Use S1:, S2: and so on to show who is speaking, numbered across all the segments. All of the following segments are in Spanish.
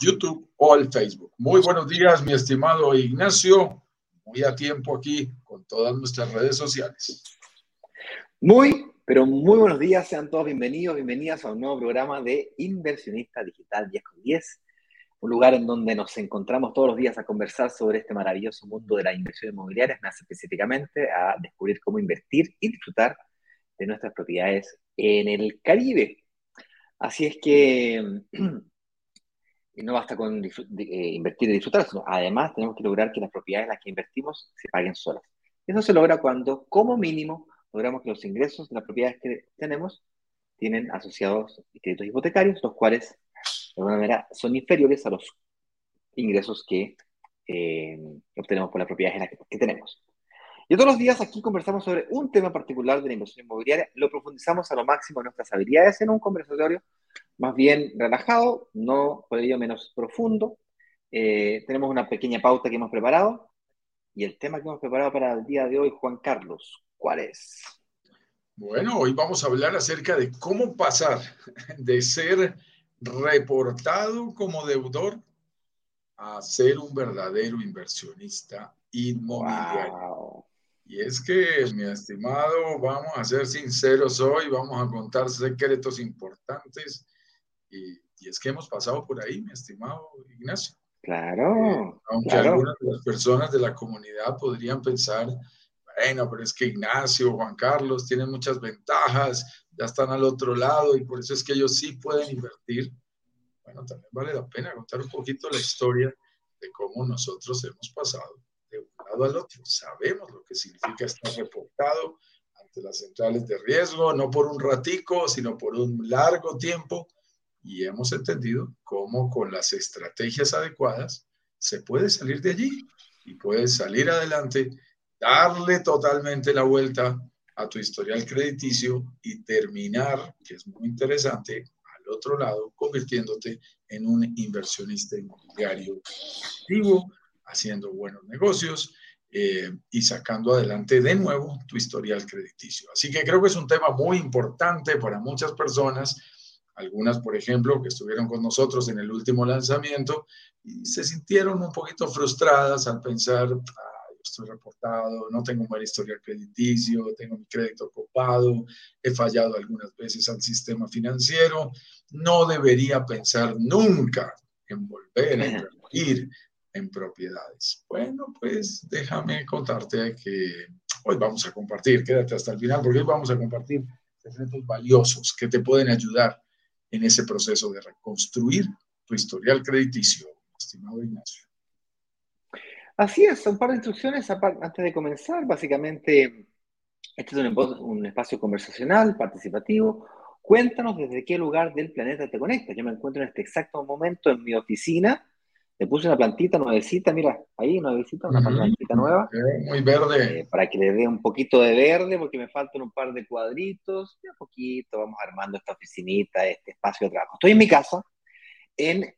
S1: YouTube o el Facebook. Muy buenos días, mi estimado Ignacio. Muy a tiempo aquí con todas nuestras redes sociales.
S2: Muy, pero muy buenos días. Sean todos bienvenidos, bienvenidas a un nuevo programa de Inversionista Digital 10 con 10. Un lugar en donde nos encontramos todos los días a conversar sobre este maravilloso mundo de la inversión inmobiliaria, más específicamente a descubrir cómo invertir y disfrutar de nuestras propiedades en el Caribe. Así es que no basta con eh, invertir y disfrutar, sino además tenemos que lograr que las propiedades en las que invertimos se paguen solas. Eso se logra cuando, como mínimo, logramos que los ingresos de las propiedades que tenemos tienen asociados créditos hipotecarios, los cuales, de alguna manera, son inferiores a los ingresos que eh, obtenemos por las propiedades que tenemos. Y todos los días aquí conversamos sobre un tema particular de la inversión inmobiliaria, lo profundizamos a lo máximo en nuestras habilidades en un conversatorio más bien relajado, no por ello menos profundo. Eh, tenemos una pequeña pauta que hemos preparado y el tema que hemos preparado para el día de hoy, Juan Carlos, ¿cuál es?
S1: Bueno, hoy vamos a hablar acerca de cómo pasar de ser reportado como deudor a ser un verdadero inversionista inmobiliario. Y es que, mi estimado, vamos a ser sinceros hoy, vamos a contar secretos importantes. Y, es que hemos pasado por ahí, mi estimado Ignacio.
S2: Claro.
S1: Eh, aunque algunas de las personas de la comunidad podrían pensar, bueno, pero es que Ignacio, Juan Carlos tienen muchas ventajas, ya están al otro lado y por eso es que ellos sí pueden invertir. Bueno, también vale la pena contar un poquito la historia de cómo nosotros hemos pasado al otro. Sabemos lo que significa estar reportado ante las centrales de riesgo, no por un ratico, sino por un largo tiempo. Y hemos entendido cómo con las estrategias adecuadas se puede salir de allí y puedes salir adelante, darle totalmente la vuelta a tu historial crediticio y terminar, que es muy interesante, al otro lado, convirtiéndote en un inversionista inmobiliario activo haciendo buenos negocios eh, y sacando adelante de nuevo tu historial crediticio. Así que creo que es un tema muy importante para muchas personas, algunas, por ejemplo, que estuvieron con nosotros en el último lanzamiento y se sintieron un poquito frustradas al pensar, ah, estoy reportado, no tengo un buen historial crediticio, tengo mi crédito copado, he fallado algunas veces al sistema financiero, no debería pensar nunca en volver a invertir en propiedades. Bueno, pues déjame contarte que hoy vamos a compartir, quédate hasta el final, porque hoy vamos a compartir secretos valiosos que te pueden ayudar en ese proceso de reconstruir tu historial crediticio, estimado Ignacio.
S2: Así es, un par de instrucciones antes de comenzar. Básicamente, este es un, un espacio conversacional, participativo. Cuéntanos desde qué lugar del planeta te conectas. Yo me encuentro en este exacto momento en mi oficina le puse una plantita nuevecita, mira, ahí nuevecita, una plantita nueva.
S1: Muy verde.
S2: Eh, para que le dé un poquito de verde, porque me faltan un par de cuadritos. De a poquito vamos armando esta oficinita, este espacio de trabajo. Estoy en mi casa, en,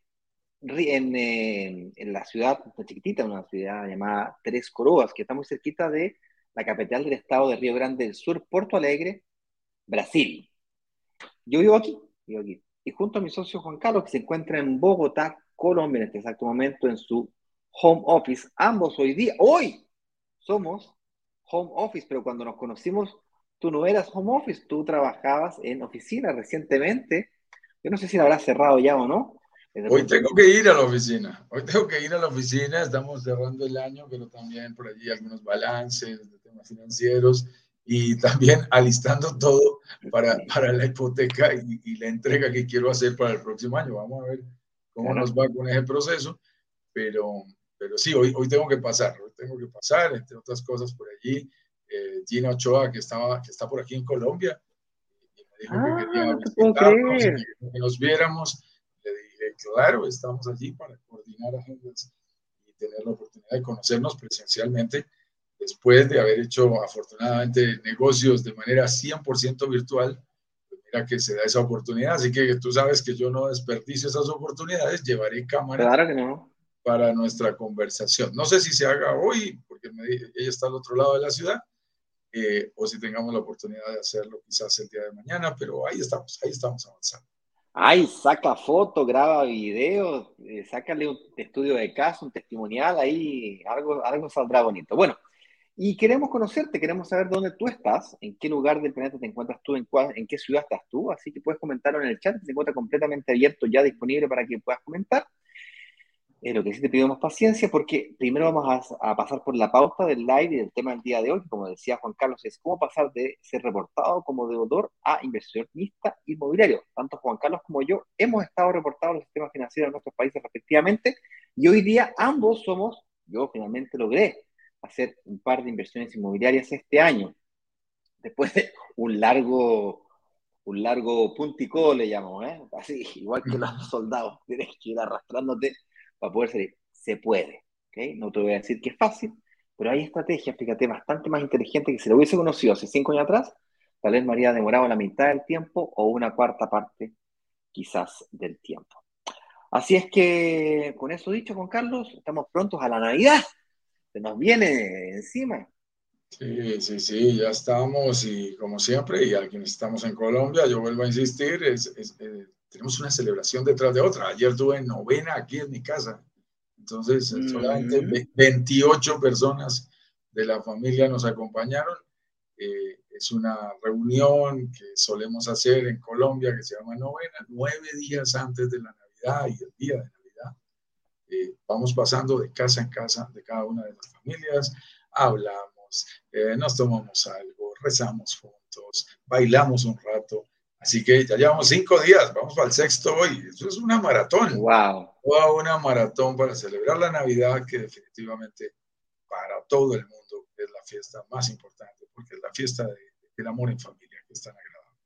S2: en, eh, en la ciudad chiquitita, una ciudad llamada Tres Coroas, que está muy cerquita de la capital del estado de Río Grande del Sur, Porto Alegre, Brasil. Yo vivo aquí, vivo aquí. Y junto a mi socio Juan Carlos, que se encuentra en Bogotá, Colombia en este exacto momento en su home office. Ambos hoy día, hoy somos home office, pero cuando nos conocimos, tú no eras home office, tú trabajabas en oficina recientemente. Yo no sé si la habrás cerrado ya o no.
S1: Hoy tengo que ir a la oficina, hoy tengo que ir a la oficina, estamos cerrando el año, pero también por allí algunos balances de temas financieros y también alistando todo para, para la hipoteca y, y la entrega que quiero hacer para el próximo año. Vamos a ver cómo nos va con ese proceso, pero, pero sí, hoy, hoy tengo que pasar, hoy tengo que pasar, entre otras cosas por allí. Eh, Gina Ochoa, que, estaba, que está por aquí en Colombia, y me dijo que quería ah, que, nos viéramos. Le dije, claro, estamos allí para coordinar agendas y tener la oportunidad de conocernos presencialmente después de haber hecho afortunadamente negocios de manera 100% virtual que se da esa oportunidad. Así que tú sabes que yo no desperdicio esas oportunidades, llevaré cámara
S2: claro que no.
S1: para nuestra conversación. No sé si se haga hoy, porque ella está al otro lado de la ciudad, eh, o si tengamos la oportunidad de hacerlo quizás el día de mañana, pero ahí estamos, ahí estamos avanzando.
S2: Ay, saca foto, graba video, eh, sácale un estudio de caso, un testimonial, ahí algo, algo saldrá bonito. Bueno, y queremos conocerte, queremos saber dónde tú estás, en qué lugar del planeta te encuentras tú, en, en qué ciudad estás tú, así que puedes comentarlo en el chat, se encuentra completamente abierto, ya disponible para que puedas comentar. Eh, lo que sí te pedimos paciencia porque primero vamos a, pasar por la pauta del live y del tema del día de hoy, como decía Juan Carlos, es cómo pasar de ser reportado como deudor a inversionista inmobiliario. Tanto Juan Carlos como yo hemos estado reportados los sistemas financieros de nuestros países respectivamente y hoy día ambos somos, yo finalmente logré hacer un par de inversiones inmobiliarias este año, después de un largo, un largo puntico, le llamo, ¿eh? así, igual que los soldados, tienes que ir arrastrándote para poder salir. Se puede, ¿ok? No te voy a decir que es fácil, pero hay estrategias, fíjate, bastante más inteligentes que si lo hubiese conocido hace cinco años atrás, tal vez me habría demorado la mitad del tiempo o una cuarta parte quizás del tiempo. Así es que, con eso dicho, Juan Carlos, estamos prontos a la Navidad se nos viene encima.
S1: Sí, sí, sí, ya estamos y como siempre, y a quienes estamos en Colombia, yo vuelvo a insistir, es, eh, tenemos una celebración detrás de otra. Ayer tuve novena aquí en mi casa, entonces solamente 28 personas de la familia nos acompañaron. Eh, es una reunión que solemos hacer en Colombia que se llama novena, nueve días antes de la Navidad y el día de eh, vamos pasando de casa en casa de cada una de las familias, hablamos, eh, nos tomamos algo, rezamos juntos, bailamos un rato. Así que ya llevamos cinco días, vamos para el sexto hoy. Eso es una maratón.
S2: ¡Wow!
S1: Una maratón para celebrar la Navidad que definitivamente para todo el mundo es la fiesta más importante, porque es la fiesta del amor en familia que es tan agradable.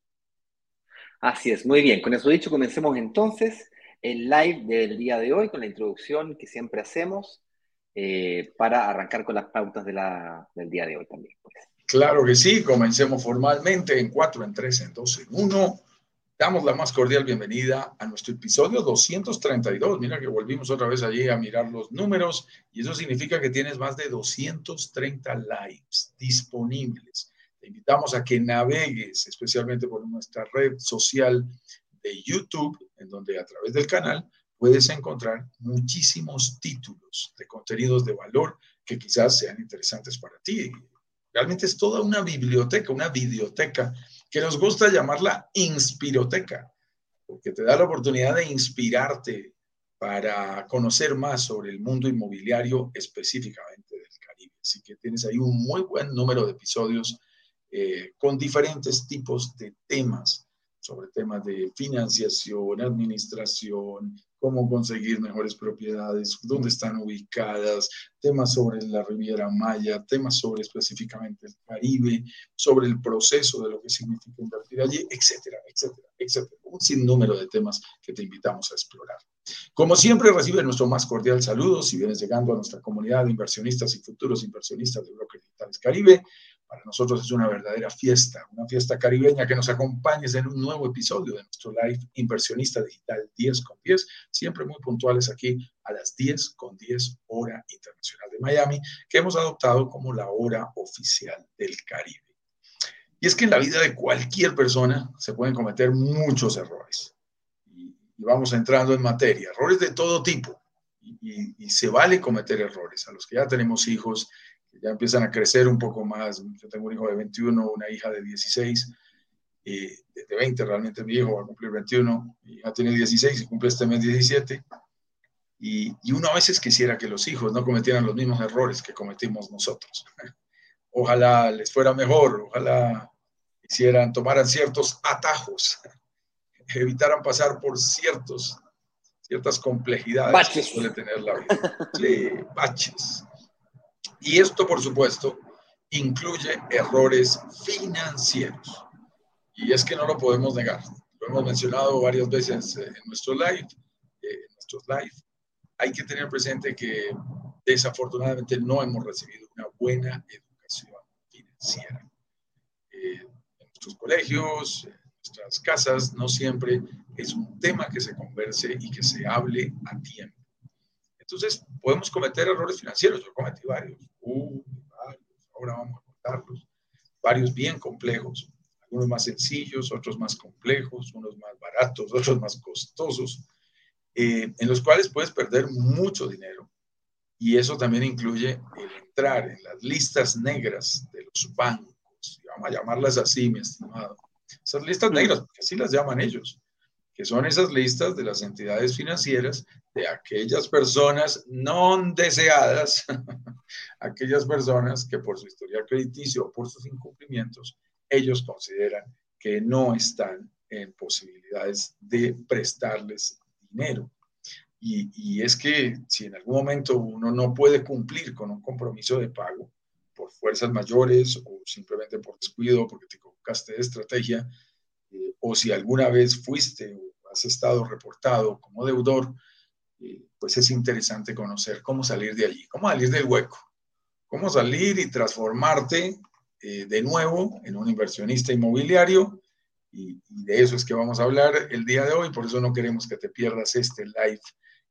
S2: Así es, muy bien. Con eso dicho, comencemos entonces el live del día de hoy con la introducción que siempre hacemos eh, para arrancar con las pautas de la, del día de hoy también. Pues.
S1: Claro que sí, comencemos formalmente en 4, en 3, en 2, en 1. Damos la más cordial bienvenida a nuestro episodio 232. Mira que volvimos otra vez allí a mirar los números y eso significa que tienes más de 230 lives disponibles. Te invitamos a que navegues especialmente por nuestra red social de YouTube, en donde a través del canal puedes encontrar muchísimos títulos de contenidos de valor que quizás sean interesantes para ti. Realmente es toda una biblioteca, una videoteca, que nos gusta llamarla inspiroteca, porque te da la oportunidad de inspirarte para conocer más sobre el mundo inmobiliario específicamente del Caribe. Así que tienes ahí un muy buen número de episodios eh, con diferentes tipos de temas sobre temas de financiación, administración, cómo conseguir mejores propiedades, dónde están ubicadas, temas sobre la Riviera Maya, temas sobre específicamente el Caribe, sobre el proceso de lo que significa invertir allí, etcétera, etcétera, etcétera. Un sinnúmero de temas que te invitamos a explorar. Como siempre, recibe nuestro más cordial saludo si vienes llegando a nuestra comunidad de inversionistas y futuros inversionistas de Brokers Digitales Caribe. Para nosotros es una verdadera fiesta, una fiesta caribeña que nos acompañes en un nuevo episodio de nuestro live Inversionista Digital 10 con 10, siempre muy puntuales aquí a las 10 con 10 hora internacional de Miami, que hemos adoptado como la hora oficial del Caribe. Y es que en la vida de cualquier persona se pueden cometer muchos errores. Y, vamos entrando en materia, errores de todo tipo. y se vale cometer errores. A los que ya tenemos hijos, ya empiezan a crecer un poco más. Yo tengo un hijo de 21, una hija de 16, y de 20 realmente mi hijo va a cumplir 21, mi hija tiene 16 y cumple este mes 17. Y, y, uno a veces quisiera que los hijos no cometieran los mismos errores que cometimos nosotros. Ojalá les fuera mejor, ojalá hicieran, tomaran ciertos atajos, evitaran pasar por ciertos, ciertas complejidades que suele tener la vida. Sí, baches. Y esto, por supuesto, incluye errores financieros. Y es que no lo podemos negar. Lo hemos mencionado varias veces en nuestro live, eh, en nuestros live. Hay que tener presente que desafortunadamente no hemos recibido una buena educación financiera. Eh, en nuestros colegios, en nuestras casas, no siempre es un tema que se converse y que se hable a tiempo. Entonces, podemos cometer errores financieros. Yo cometí varios. Uh, varios. Ahora vamos a contarlos. Varios bien complejos. unos más sencillos, otros más complejos, unos más baratos, otros más costosos, eh, en los cuales puedes perder mucho dinero. Y eso también incluye el entrar en las listas negras de los bancos, vamos a llamarlas así, mi estimado. Esas listas negras, porque así las llaman ellos, que son esas listas de las entidades financieras de aquellas personas no deseadas, aquellas personas que por su historial crediticio o por sus incumplimientos, ellos consideran que no están en posibilidades de prestarles dinero. Y, y, es que si en algún momento uno no puede cumplir con un compromiso de pago por fuerzas mayores o simplemente por descuido, porque te equivocaste de estrategia, eh, o si alguna vez fuiste o has estado reportado como deudor, eh, pues es interesante conocer cómo salir de allí, cómo salir del hueco, cómo salir y transformarte eh, de nuevo en un inversionista inmobiliario. Y, y, de eso es que vamos a hablar el día de hoy, por eso no queremos que te pierdas este live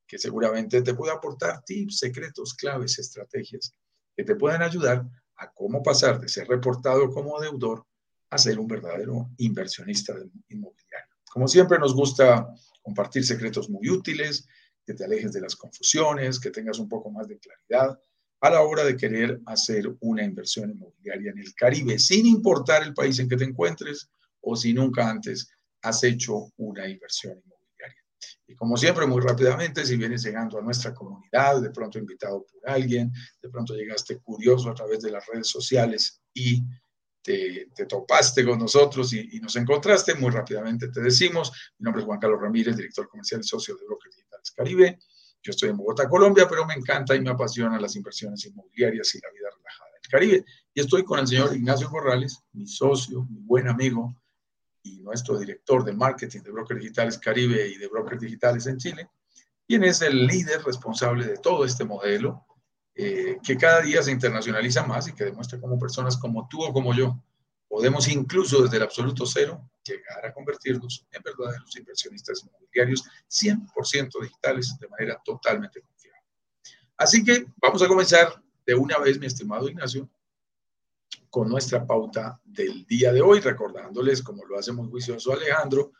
S1: que seguramente te puede aportar tips, secretos, claves, estrategias que te pueden ayudar a cómo pasar de ser reportado como deudor a ser un verdadero inversionista inmobiliario. Como siempre nos gusta compartir secretos muy útiles, que te alejes de las confusiones, que tengas un poco más de claridad a la hora de querer hacer una inversión inmobiliaria en el Caribe, sin importar el país en que te encuentres o si nunca antes has hecho una inversión inmobiliaria. Y como siempre, muy rápidamente, si vienes llegando a nuestra comunidad, de pronto invitado por alguien, de pronto llegaste curioso a través de las redes sociales y te, topaste con nosotros y, nos encontraste, muy rápidamente te decimos, mi nombre es Juan Carlos Ramírez, director comercial y socio de Brokers Digitales Caribe. Yo estoy en Bogotá, Colombia, pero me encanta y me apasiona las inversiones inmobiliarias y la vida relajada del Caribe. Y estoy con el señor Ignacio Corrales, mi socio, mi buen amigo y nuestro director de marketing de Brokers Digitales Caribe y de Brokers Digitales en Chile, quien es el líder responsable de todo este modelo eh, que cada día se internacionaliza más y que demuestra cómo personas como tú o como yo podemos incluso desde el absoluto cero llegar a convertirnos en verdaderos inversionistas inmobiliarios 100% digitales de manera totalmente confiable. Así que vamos a comenzar de una vez, mi estimado Ignacio, con nuestra pauta del día de hoy, recordándoles, como lo hace muy juicioso Alejandro,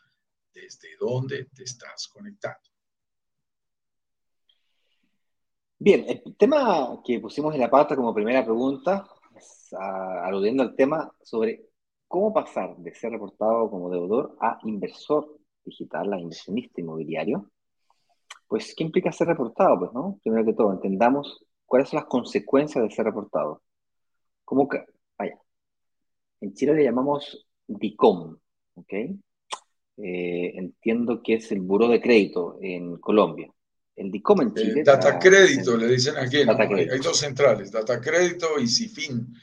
S1: desde dónde te estás conectando.
S2: Bien, el tema que pusimos en la pauta como primera pregunta, aludiendo al tema sobre cómo pasar de ser reportado como deudor a inversor digital, a inversionista inmobiliario. Pues, ¿qué implica ser reportado? Pues, ¿no? Primero que todo, entendamos cuáles son las consecuencias de ser reportado. ¿Cómo que, vaya, en Chile le llamamos DICOM, ¿ok? Eh, entiendo que es el Buró de Crédito en Colombia el DICOM en Chile.
S1: data crédito, le dicen aquí. Hay, dos centrales, data crédito y CIFIN.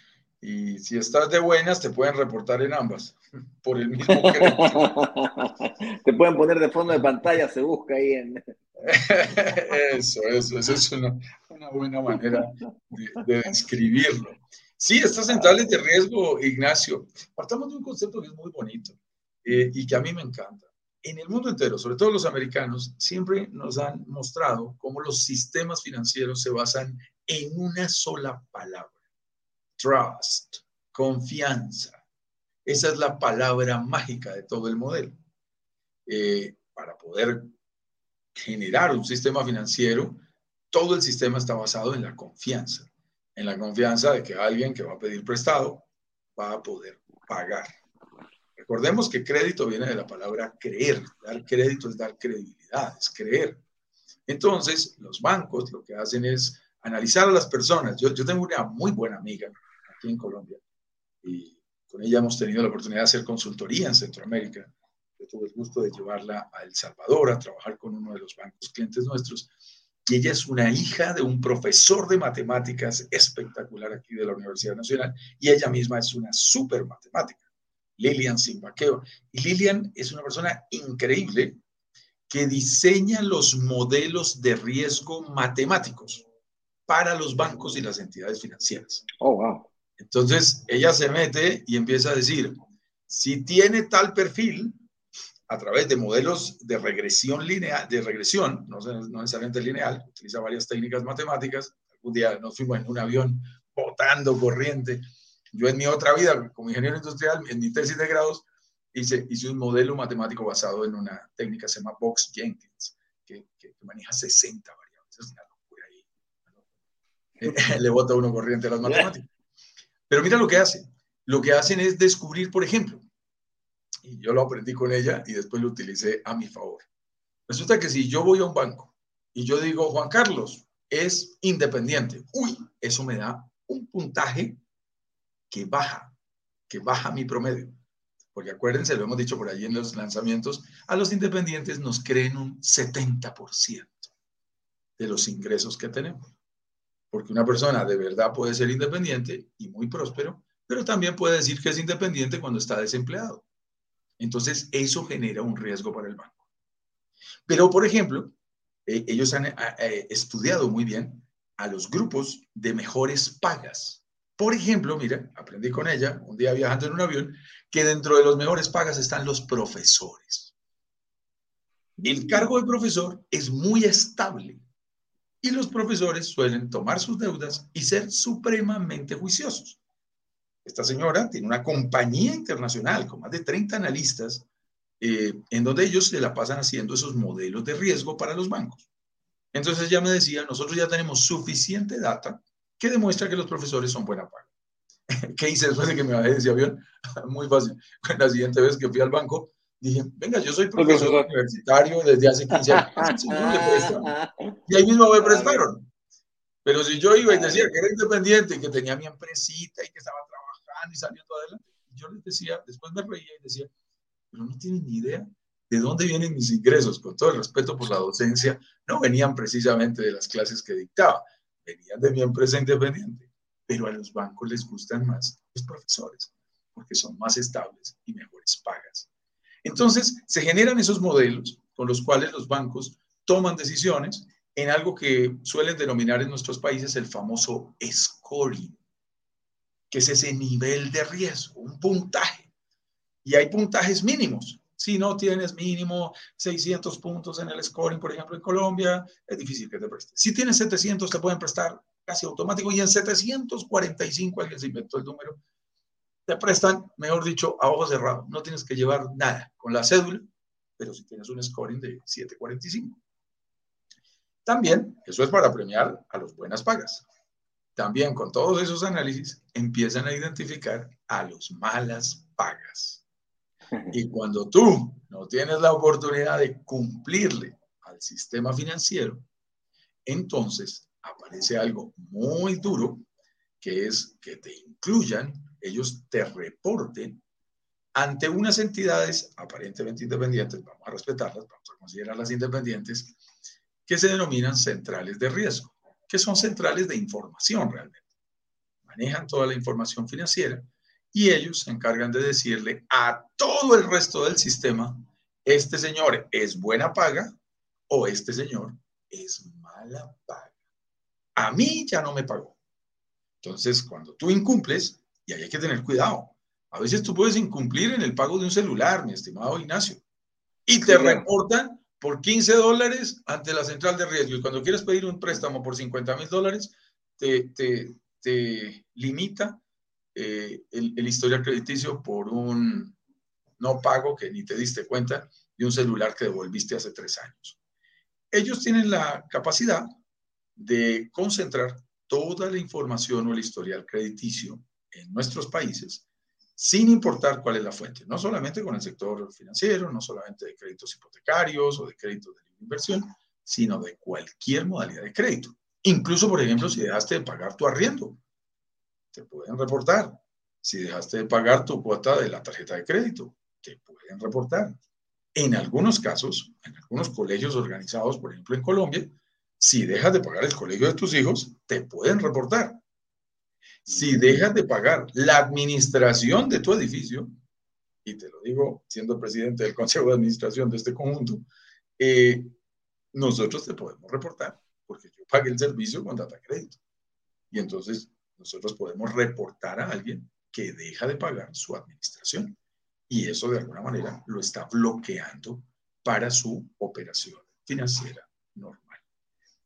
S1: Y si estás de buenas, te pueden reportar en ambas, por el mismo crédito.
S2: te pueden poner de fondo de pantalla, se busca ahí en...
S1: eso, eso, eso es una, buena manera de, describirlo. Sí, estas centrales de riesgo, Ignacio, partamos de un concepto que es muy bonito eh, y que a mí me encanta en el mundo entero, sobre todo los americanos, siempre nos han mostrado cómo los sistemas financieros se basan en una sola palabra, trust, confianza. Esa es la palabra mágica de todo el modelo. Eh, para poder generar un sistema financiero, todo el sistema está basado en la confianza, en la confianza de que alguien que va a pedir prestado va a poder pagar. Recordemos que crédito viene de la palabra creer. Dar crédito es dar credibilidad, es creer. Entonces, los bancos lo que hacen es analizar a las personas. Yo, yo tengo una muy buena amiga aquí en Colombia y con ella hemos tenido la oportunidad de hacer consultoría en Centroamérica. Yo tuve el gusto de llevarla a El Salvador a trabajar con uno de los bancos clientes nuestros. Y ella es una hija de un profesor de matemáticas espectacular aquí de la Universidad Nacional y ella misma es una súper matemática. Lilian Simbaqueo. Y Lilian es una persona increíble que diseña los modelos de riesgo matemáticos para los bancos y las entidades financieras.
S2: Oh, wow.
S1: Entonces, ella se mete y empieza a decir, si tiene tal perfil, a través de modelos de regresión lineal, de regresión, no, no necesariamente lineal, utiliza varias técnicas matemáticas. Algún día nos fuimos en un avión botando corriente yo en mi otra vida, como ingeniero industrial, en mi tesis de grados, hice, hice un modelo matemático basado en una técnica que se llama Box Jenkins, que, que, maneja 60 variables. Es una locura ahí. Le bota uno corriente a las matemáticas. Pero mira lo que hacen. Lo que hacen es descubrir, por ejemplo, y yo lo aprendí con ella y después lo utilicé a mi favor. Resulta que si yo voy a un banco y yo digo, Juan Carlos es independiente, uy, eso me da un puntaje que baja, que baja mi promedio. Porque acuérdense, lo hemos dicho por allí en los lanzamientos, a los independientes nos creen un 70% de los ingresos que tenemos. Porque una persona de verdad puede ser independiente y muy próspero, pero también puede decir que es independiente cuando está desempleado. Entonces, eso genera un riesgo para el banco. Pero, por ejemplo, eh, ellos han eh, estudiado muy bien a los grupos de mejores pagas. Por ejemplo, mira, aprendí con ella un día viajando en un avión que dentro de los mejores pagas están los profesores. El cargo de profesor es muy estable y los profesores suelen tomar sus deudas y ser supremamente juiciosos. Esta señora tiene una compañía internacional con más de 30 analistas eh, en donde ellos se la pasan haciendo esos modelos de riesgo para los bancos. Entonces ella me decía, nosotros ya tenemos suficiente data que demuestra que los profesores son buena paga. ¿Qué hice después de que me bajé de ese avión? Muy fácil. La siguiente vez que fui al banco, dije, venga, yo soy profesor universitario desde hace 15 años. y ahí mismo me prestaron. Pero si yo iba y decía que era independiente, que tenía mi empresita y que estaba trabajando y saliendo adelante, yo les decía, después me reía y decía, pero no tienen ni idea de dónde vienen mis ingresos, con todo el respeto por la docencia, no venían precisamente de las clases que dictaba, de mi empresa independiente, pero a los bancos les gustan más los profesores, porque son más estables y mejores pagas. Entonces, se generan esos modelos con los cuales los bancos toman decisiones en algo que suelen denominar en nuestros países el famoso scoring, que es ese nivel de riesgo, un puntaje. Y hay puntajes mínimos. Si no tienes mínimo 600 puntos en el scoring, por ejemplo, en Colombia, es difícil que te presten. Si tienes 700, te pueden prestar casi automático. Y en 745, alguien se inventó el número, te prestan, mejor dicho, a ojos cerrados. No tienes que llevar nada con la cédula, pero si tienes un scoring de 745. También, eso es para premiar a los buenas pagas. También con todos esos análisis empiezan a identificar a los malas pagas. Y cuando tú no tienes la oportunidad de cumplirle al sistema financiero, entonces aparece algo muy duro, que es que te incluyan, ellos te reporten ante unas entidades aparentemente independientes, vamos a respetarlas, vamos a considerarlas independientes, que se denominan centrales de riesgo, que son centrales de información realmente. Manejan toda la información financiera y ellos se encargan de decirle a todo el resto del sistema, este señor es buena paga o este señor es mala paga. A mí ya no me pagó. Entonces, cuando tú incumples, y ahí hay que tener cuidado, a veces tú puedes incumplir en el pago de un celular, mi estimado Ignacio, y te reportan por 15 dólares ante la central de riesgo. Y cuando quieres pedir un préstamo por 50 mil dólares, te, te, te, limita eh, el, el, historial crediticio por un no pago que ni te diste cuenta de un celular que devolviste hace tres años. Ellos tienen la capacidad de concentrar toda la información o el historial crediticio en nuestros países sin importar cuál es la fuente, no solamente con el sector financiero, no solamente de créditos hipotecarios o de créditos de inversión, sino de cualquier modalidad de crédito. Incluso, por ejemplo, si dejaste de pagar tu arriendo, te pueden reportar. Si dejaste de pagar tu cuota de la tarjeta de crédito, te pueden reportar. En algunos casos, en algunos colegios organizados, por ejemplo en Colombia, si dejas de pagar el colegio de tus hijos, te pueden reportar. Si dejas de pagar la administración de tu edificio, y te lo digo siendo presidente del Consejo de Administración de este conjunto, eh, nosotros te podemos reportar, porque yo pagué el servicio con data crédito. Y entonces nosotros podemos reportar a alguien que deja de pagar su administración. Y eso de alguna manera lo está bloqueando para su operación financiera normal.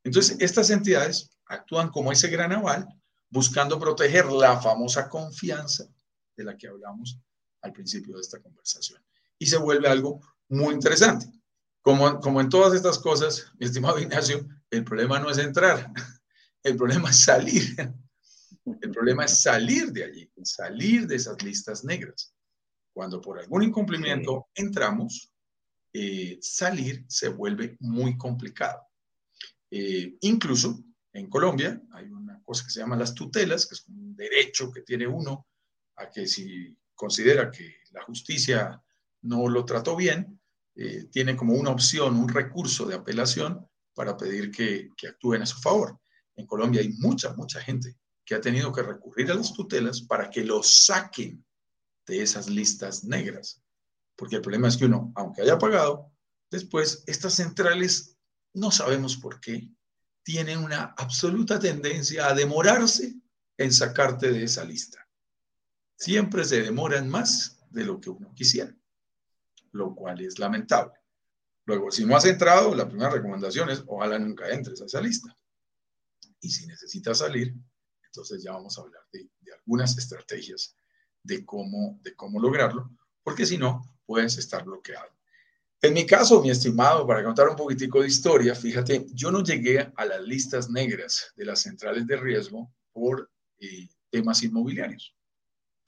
S1: Entonces, estas entidades actúan como ese gran aval buscando proteger la famosa confianza de la que hablamos al principio de esta conversación. y se vuelve algo muy interesante. Como, como en todas estas cosas, mi estimado Ignacio, el problema no es entrar, el problema es salir. El problema es salir de allí, salir de esas listas negras. Cuando por algún incumplimiento entramos, eh, salir se vuelve muy complicado. Eh, incluso en Colombia hay una cosa que se llama las tutelas, que es un derecho que tiene uno a que si considera que la justicia no lo trató bien, eh, tiene como una opción, un recurso de apelación para pedir que, que actúen a su favor. En Colombia hay mucha, mucha gente que ha tenido que recurrir a las tutelas para que lo saquen de esas listas negras. Porque el problema es que uno, aunque haya pagado, después estas centrales, no sabemos por qué, tienen una absoluta tendencia a demorarse en sacarte de esa lista. Siempre se demoran más de lo que uno quisiera, lo cual es lamentable. Luego, si no has entrado, la primera recomendación es ojalá nunca entres a esa lista. Y si necesitas salir, entonces ya vamos a hablar de, algunas estrategias de cómo, de cómo lograrlo, porque si no, puedes estar bloqueado. En mi caso, mi estimado, para contar un poquitico de historia, fíjate, yo no llegué a las listas negras de las centrales de riesgo por eh, temas inmobiliarios.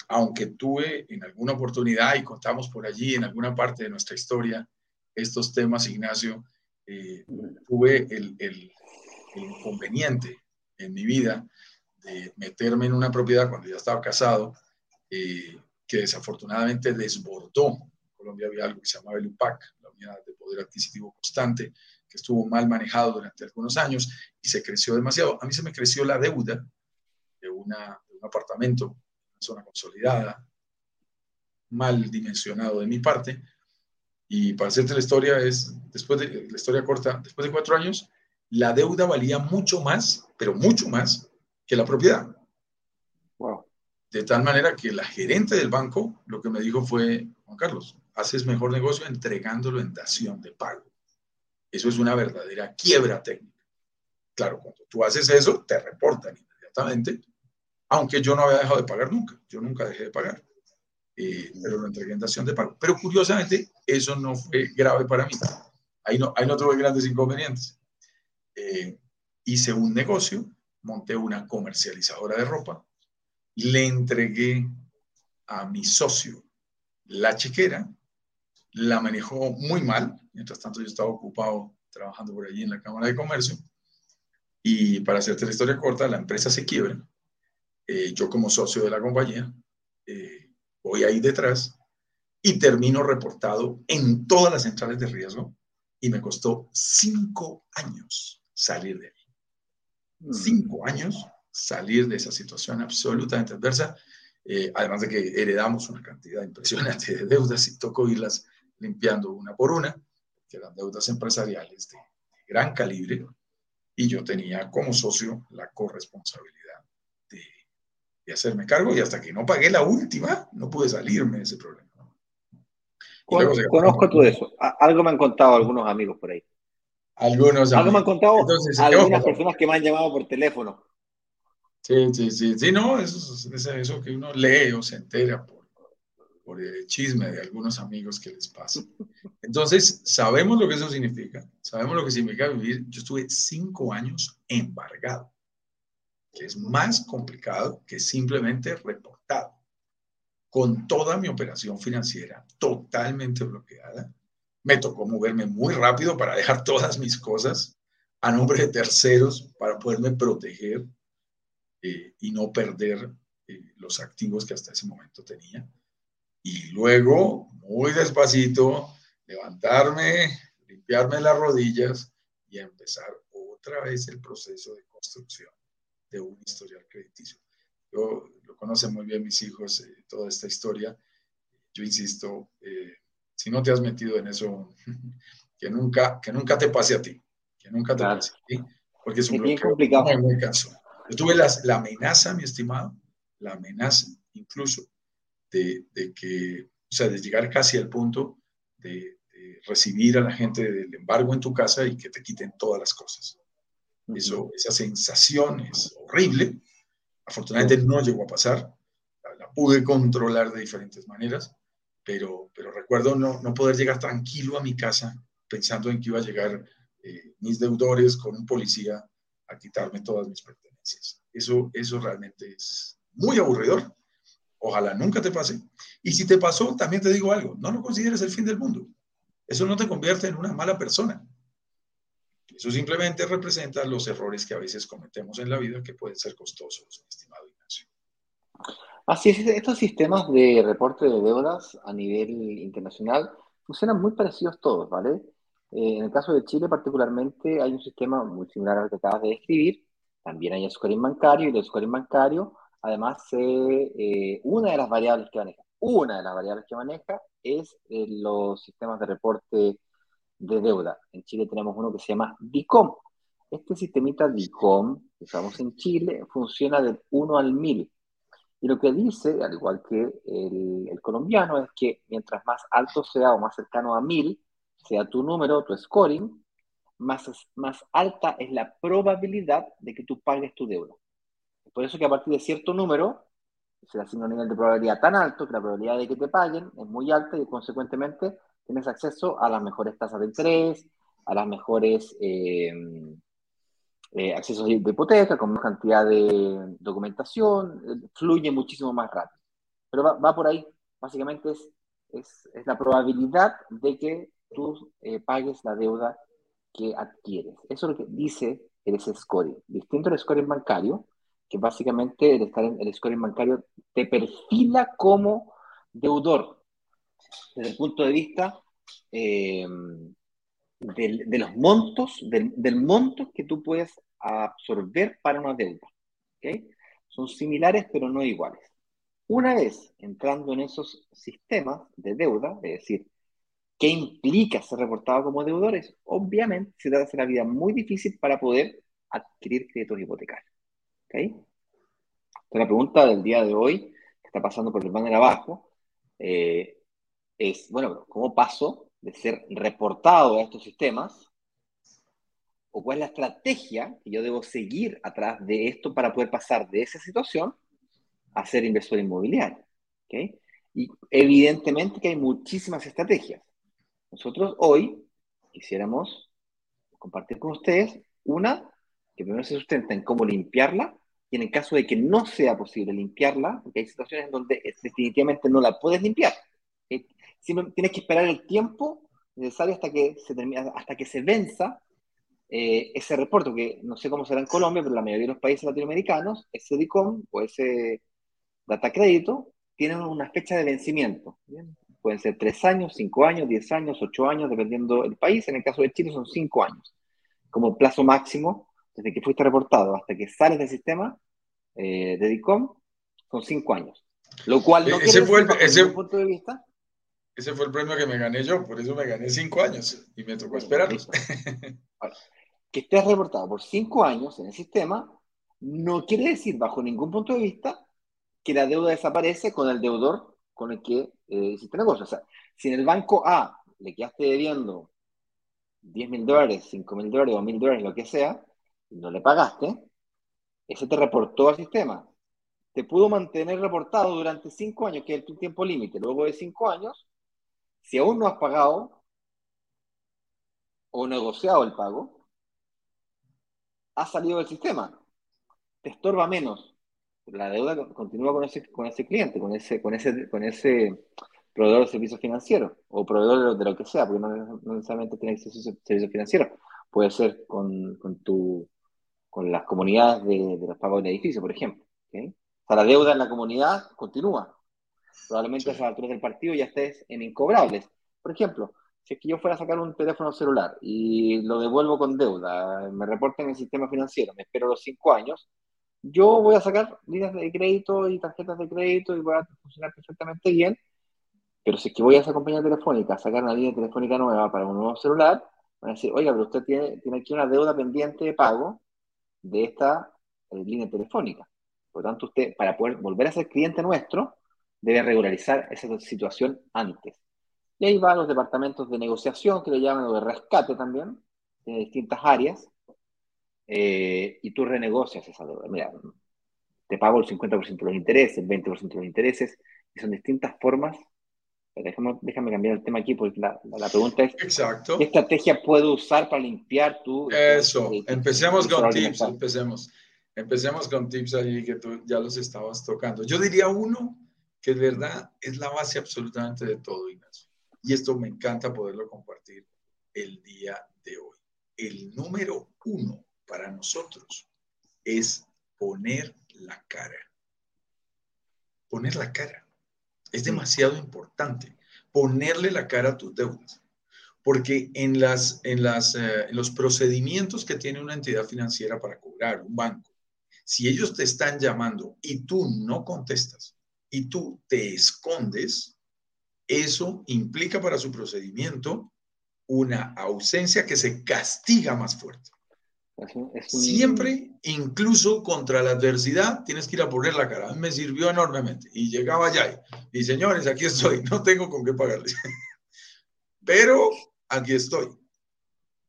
S1: Aunque tuve en alguna oportunidad y contamos por allí en alguna parte de nuestra historia estos temas, Ignacio, eh, tuve el, el, el inconveniente en mi vida de meterme en una propiedad cuando ya estaba casado, eh, que desafortunadamente desbordó. En Colombia había algo que se llamaba el UPAC, la unidad de poder adquisitivo constante, que estuvo mal manejado durante algunos años y se creció demasiado. A mí se me creció la deuda de, una, de un apartamento, una zona consolidada, mal dimensionado de mi parte. Y para hacerte la historia, es, después de la historia corta, después de cuatro años, la deuda valía mucho más, pero mucho más que la propiedad. De tal manera que la gerente del banco lo que me dijo fue, Juan Carlos, haces mejor negocio entregándolo en dación de pago. Eso es una verdadera quiebra técnica. Claro, cuando tú haces eso, te reportan inmediatamente, aunque yo no había dejado de pagar nunca. Yo nunca dejé de pagar. Eh, pero lo entregué en dación de pago. Pero curiosamente, eso no fue grave para mí. Ahí no, ahí no tuve grandes inconvenientes. Eh, hice un negocio monté una comercializadora de ropa, le entregué a mi socio la chequera, la manejó muy mal, mientras tanto yo estaba ocupado trabajando por allí en la Cámara de Comercio, y para hacerte la historia corta, la empresa se quiebra, eh, yo como socio de la compañía, eh, voy ahí detrás y termino reportado en todas las centrales de riesgo y me costó cinco años salir de ahí cinco años salir de esa situación absolutamente adversa, eh, además de que heredamos una cantidad impresionante de deudas y tocó irlas limpiando una por una, que eran deudas empresariales de, gran calibre, y yo tenía como socio la corresponsabilidad de, de, hacerme cargo, y hasta que no pagué la última, no pude salirme de ese problema.
S2: Conozco todo eso. Algo me han contado algunos amigos por ahí.
S1: Algunos.
S2: Algo me han contado algunas personas que me han llamado por teléfono.
S1: Sí, sí, sí. Sí, no, eso es eso que uno lee o se entera por, por el chisme de algunos amigos que les pasa. Entonces, sabemos lo que eso significa. Sabemos lo que significa vivir. Yo estuve cinco años embargado, que es más complicado que simplemente reportado, con toda mi operación financiera totalmente bloqueada me tocó moverme muy rápido para dejar todas mis cosas a nombre de terceros para poderme proteger eh, y no perder eh, los activos que hasta ese momento tenía. Y luego, muy despacito, levantarme, limpiarme las rodillas y empezar otra vez el proceso de construcción de un historial crediticio. Yo lo conocen muy bien mis hijos, eh, toda esta historia. Yo insisto, si no te has metido en eso, que nunca, que nunca te pase a ti, que nunca te pase a ti, porque es un
S2: bien complicado.
S1: muy, muy Yo tuve las, la amenaza, mi estimado, la amenaza incluso de, de, que, o sea, de llegar casi al punto de, recibir a la gente del embargo en tu casa y que te quiten todas las cosas. Eso, esa sensación es horrible. Afortunadamente no llegó a pasar, la pude controlar de diferentes maneras, pero, pero recuerdo no, no poder llegar tranquilo a mi casa pensando en que iba a llegar eh, mis deudores con un policía a quitarme todas mis pertenencias. Eso, eso realmente es muy aburridor. Ojalá nunca te pase. Y si te pasó, también te digo algo, no lo consideres el fin del mundo. Eso no te convierte en una mala persona. Eso simplemente representa los errores que a veces cometemos en la vida que pueden ser costosos, estimado Ignacio.
S2: Así es, estos sistemas de reporte de deudas a nivel internacional funcionan muy parecidos todos, ¿vale? Eh, en el caso de Chile particularmente hay un sistema muy similar al que acabas de describir, también hay el scoring bancario y el scoring bancario, además eh, una de las variables que maneja, una de las variables que maneja es eh, los sistemas de reporte de deuda. En Chile tenemos uno que se llama DICOM. Este sistemita DICOM que usamos en Chile funciona del 1 al 1000. Y lo que dice, al igual que el, colombiano, es que mientras más alto sea o más cercano a 1000 sea tu número, tu scoring, más, más alta es la probabilidad de que tú pagues tu deuda. Por eso que a partir de cierto número se le asigna un nivel de probabilidad tan alto que la probabilidad de que te paguen es muy alta y consecuentemente tienes acceso a las mejores tasas de interés, a las mejores eh, eh, accesos de hipoteca, con más cantidad de documentación, eh, fluye muchísimo más rápido. Pero va, por ahí, básicamente es, es, la probabilidad de que tú pagues la deuda que adquieres. Eso es lo que dice el scoring. Distinto al scoring bancario, que básicamente el, estar en el scoring bancario te perfila como deudor desde el punto de vista eh, de, los montos, del, monto que tú puedes absorber para una deuda. ¿okay? Son similares pero no iguales. Una vez entrando en esos sistemas de deuda, es decir, ¿qué implica ser reportado como deudores? Obviamente se te hace la vida muy difícil para poder adquirir créditos hipotecarios. ¿okay? Entonces, la pregunta del día de hoy, que está pasando por el banner abajo, eh, es, bueno, ¿cómo paso de ser reportado a estos sistemas? ¿O cuál es la estrategia que yo debo seguir atrás de esto para poder pasar de esa situación a ser inversor inmobiliario? ¿Okay? Y evidentemente que hay muchísimas estrategias. Nosotros hoy quisiéramos compartir con ustedes una que primero se sustenta en cómo limpiarla y en el caso de que no sea posible limpiarla, porque hay situaciones en donde definitivamente no la puedes limpiar, tienes que esperar el tiempo necesario hasta que se, termine, hasta que se venza eh, ese reporte, que no sé cómo será en Colombia, pero la mayoría de los países latinoamericanos, ese DICOM o ese data crédito tienen una fecha de vencimiento. Pueden ser tres años, cinco años, diez años, ocho años, dependiendo del país. En el caso de Chile son cinco años. Como plazo máximo, desde que fuiste reportado hasta que sales del sistema eh, de DICOM, son cinco años. Lo cual no ese quiere decir, ese... punto de vista,
S1: ese fue el premio que me gané yo, por eso me gané cinco años y me tocó esperarlos.
S2: que estés reportado por cinco años en el sistema no quiere decir, bajo ningún punto de vista, que la deuda desaparece con el deudor con el que eh, hiciste negocio. O sea, si en el banco A le quedaste debiendo 10 mil dólares, 5 mil dólares o mil dólares, lo que sea, y no le pagaste, ese te reportó al sistema. Te pudo mantener reportado durante cinco años, que es tu tiempo límite. Luego de cinco años, si aún no has pagado o negociado el pago, has salido del sistema. Te estorba menos. La deuda continúa con ese, con ese cliente, con ese, con, ese, con ese proveedor de servicios financieros o proveedor de lo, que sea, porque no, necesariamente tiene que ser servicios financieros. Puede ser con, con, tu, con las comunidades de, los pagos del edificio, por ejemplo. La deuda en la comunidad continúa. Probablemente a esa altura del partido ya estés en incobrables. Por ejemplo, si es que yo fuera a sacar un teléfono celular y lo devuelvo con deuda, me reportan en el sistema financiero, me espero los cinco años, yo voy a sacar líneas de crédito y tarjetas de crédito y voy a funcionar perfectamente bien. Pero si es que voy a esa compañía telefónica a sacar una línea telefónica nueva para un nuevo celular, van a decir, oiga, pero usted tiene, tiene aquí una deuda pendiente de pago de esta eh, línea telefónica. Por lo tanto, usted, para poder volver a ser cliente nuestro, debe regularizar esa situación antes. Y ahí van los departamentos de negociación, que le llaman, o de rescate también, de distintas áreas, eh, y tú renegocias esa deuda. Mira, te pago el 50% de los intereses, el 20% de los intereses, y son distintas formas déjame, déjame, cambiar el tema aquí, porque la, la, pregunta es,
S1: Exacto.
S2: ¿qué estrategia puedo usar para limpiar tu...
S1: Eso, empecemos con tips, empecemos. Empecemos con tips allí que tú ya los estabas tocando. Yo diría uno que de verdad es la base absolutamente de todo, Ignacio. Y esto me encanta poderlo compartir el día de hoy. El número uno para nosotros es poner la cara. Poner la cara. Es demasiado importante ponerle la cara a tus deudas. Porque en, las, en, las, eh, en los procedimientos que tiene una entidad financiera para cobrar, un banco, si ellos te están llamando y tú no contestas y tú te escondes, eso implica para su procedimiento una ausencia que se castiga más fuerte. Siempre, incluso contra la adversidad, tienes que ir a poner la cara. Me sirvió enormemente. Y llegaba allá y, señores, aquí estoy, no tengo con qué pagarles. Pero aquí estoy.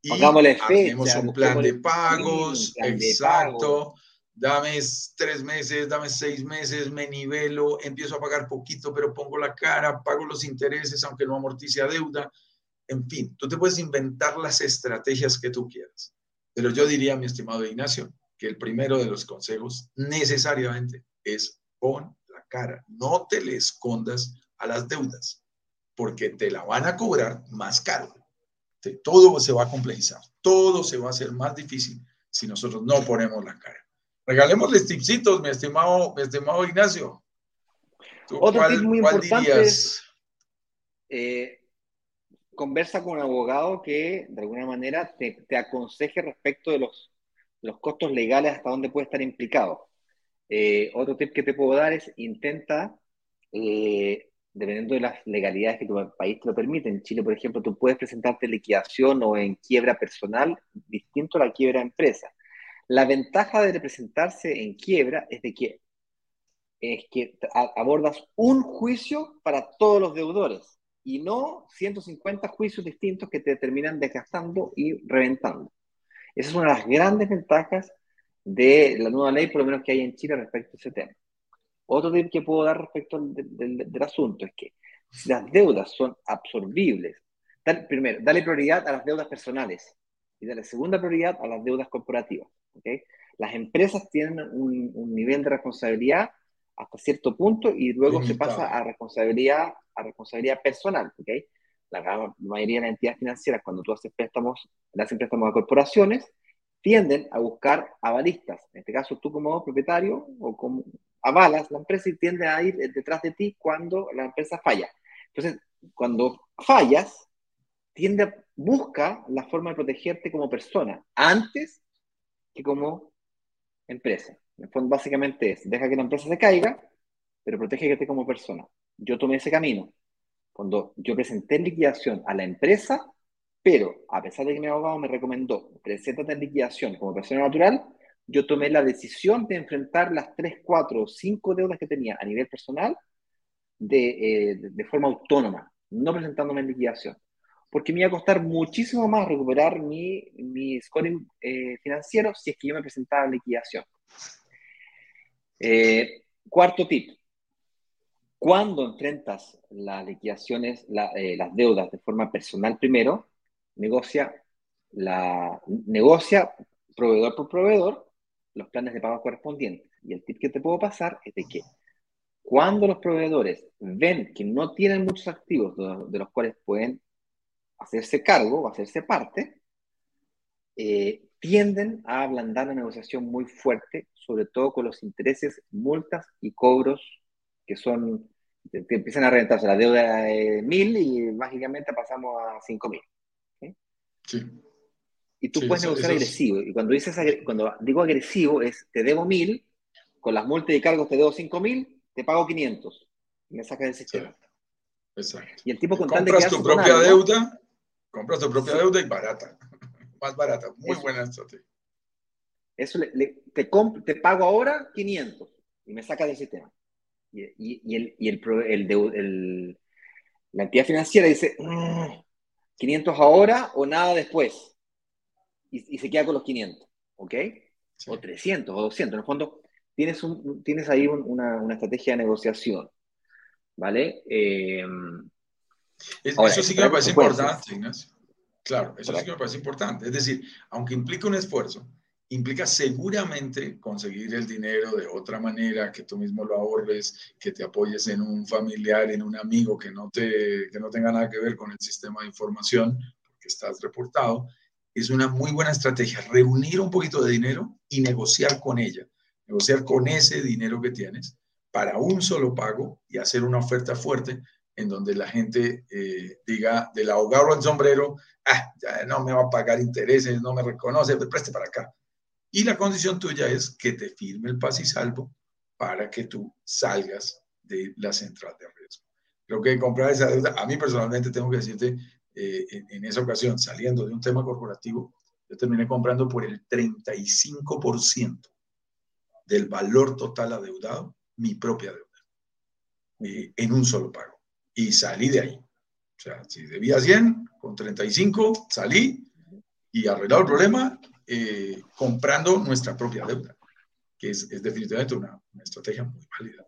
S2: Y hacemos
S1: un plan de pagos, exacto. Dame tres meses, dame seis meses, me nivelo, empiezo a pagar poquito, pero pongo la cara, pago los intereses, aunque no amortice a deuda. En fin, tú te puedes inventar las estrategias que tú quieras pero yo diría, mi estimado Ignacio, que el primero de los consejos necesariamente es pon la cara, no te le escondas a las deudas, porque te la van a cobrar más caro. Todo se va a complejizar, todo se va a hacer más difícil si nosotros no ponemos la cara. Regalémosles tipsitos, mi estimado, mi estimado Ignacio.
S2: Otro tip muy importante es eh, conversa con un abogado que de alguna manera te, aconseje respecto de los, los, costos legales hasta dónde puede estar implicado. Eh, otro tip que te puedo dar es intenta, eh, dependiendo de las legalidades que tu país te lo permite, en Chile, por ejemplo, tú puedes presentarte en liquidación o en quiebra personal distinto a la quiebra empresa. La ventaja de presentarse en quiebra es de que, es que abordas un juicio para todos los deudores y no 150 juicios distintos que te terminan desgastando y reventando. Esa es una de las grandes ventajas de la nueva ley, por lo menos que hay en Chile respecto a ese tema. Otro tip que puedo dar respecto al, del, asunto es que si las deudas son absorbibles, primero, dale prioridad a las deudas personales y dale segunda prioridad a las deudas corporativas. ¿Okay? Las empresas tienen un, un nivel de responsabilidad hasta cierto punto y luego se pasa a responsabilidad, a responsabilidad personal, ¿ok? La mayoría de las entidades financieras, cuando tú haces préstamos, le hacen préstamos a corporaciones, tienden a buscar avalistas. En este caso, tú como propietario o como avalas la empresa y tienden a ir detrás de ti cuando la empresa falla. Entonces, cuando fallas, tiende busca la forma de protegerte como persona antes que como empresa. En el fondo, básicamente es, deja que la empresa se caiga, pero esté como persona. Yo tomé ese camino. Cuando yo presenté en liquidación a la empresa, pero a pesar de que mi abogado me recomendó, preséntate en liquidación como persona natural, yo tomé la decisión de enfrentar las 3, 4 o 5 deudas que tenía a nivel personal de, eh, de forma autónoma, no presentándome en liquidación. Porque me iba a costar muchísimo más recuperar mi, mi scoring eh, financiero si es que yo me presentaba en liquidación. Eh, cuarto tip. Cuando enfrentas las liquidaciones, eh, las deudas de forma personal primero, negocia, la, negocia proveedor por proveedor los planes de pago correspondientes. Y el tip que te puedo pasar es de que cuando los proveedores ven que no tienen muchos activos de, los cuales pueden hacerse cargo o hacerse parte, eh, tienden a ablandar la negociación muy fuerte, sobre todo con los intereses, multas y cobros que son, que empiezan a reventarse la deuda de mil y mágicamente pasamos a cinco mil.
S1: ¿sí?
S2: Y tú puedes negociar agresivo. Y cuando, dices, cuando digo agresivo es, te debo mil, con las multas y cargos te debo cinco mil, te pago 500. Y me sacas del sistema.
S1: Exacto.
S2: Y el tipo con
S1: compras tu propia deuda, compras tu propia deuda y barata más barata. Muy buena estrategia.
S2: Eso le, te, te pago ahora 500 y me saca del sistema. Y, y, y, el, y el, el, la entidad financiera dice, 500 mm, ahora o nada después. Y, se queda con los 500, ¿ok? O 300 o 200. En el fondo, tienes, un, tienes ahí una, una, estrategia de negociación, ¿vale? Eh,
S1: eso sí que me parece importante, Ignacio. Claro, eso sí que me parece importante. Es decir, aunque implica un esfuerzo, implica seguramente conseguir el dinero de otra manera, que tú mismo lo ahorres, que te apoyes en un familiar, en un amigo que no, te, que no tenga nada que ver con el sistema de información, porque estás reportado. Es una muy buena estrategia reunir un poquito de dinero y negociar con ella, negociar con ese dinero que tienes para un solo pago y hacer una oferta fuerte en donde la gente eh, diga del ahogado al sombrero, ah, ya no me va a pagar intereses, no me reconoce, preste para acá. Y la condición tuya es que te firme el paz y salvo para que tú salgas de la central de riesgo. Creo que comprar esa deuda, a mí personalmente tengo que decirte, eh, en, esa ocasión, saliendo de un tema corporativo, yo terminé comprando por el 35% del valor total adeudado mi propia deuda eh, en un solo pago. Y salí de ahí. O sea, si debía 100, con 35 salí y arreglado el problema eh, comprando nuestra propia deuda, que es, es definitivamente una, una, estrategia muy válida.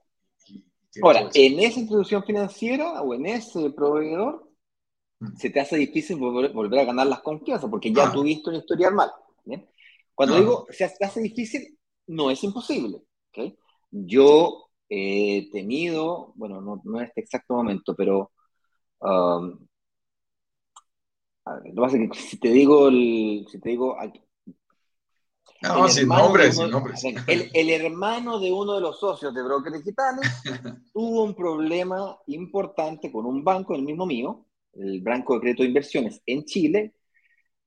S2: Ahora, en esa institución financiera o en ese proveedor, mm. se te hace difícil volver, volver, a ganar las confianzas porque ya ah. tuviste un historial mal. Cuando ah. digo se hace difícil, no es imposible. ¿okay? Yo he tenido, bueno, no, no en este exacto momento, pero um, lo que pasa es que si te digo, el, si te digo
S1: no, sin nombres, sin nombres.
S2: El, el, hermano de uno de los socios de Brokers Digitales tuvo un problema importante con un banco, el mismo mío, el Banco de Crédito de Inversiones en Chile,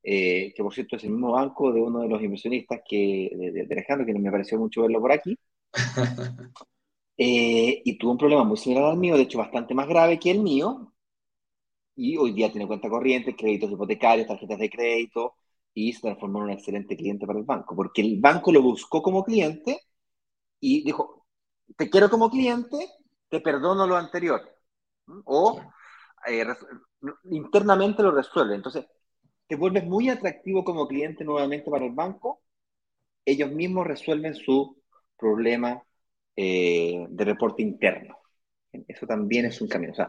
S2: eh, que por cierto es el mismo banco de uno de los inversionistas que, de, de Alejandro, que me pareció mucho verlo por aquí. Eh, y tuvo un problema muy similar al mío, de hecho bastante más grave que el mío, y hoy día tiene cuenta corriente, créditos hipotecarios, tarjetas de crédito, y se transformó en un excelente cliente para el banco, porque el banco lo buscó como cliente y dijo, te quiero como cliente, te perdono lo anterior. O eh, internamente lo resuelve. Entonces, te vuelves muy atractivo como cliente nuevamente para el banco, ellos mismos resuelven su problema eh, de reporte interno. Eso también es un camino. O sea,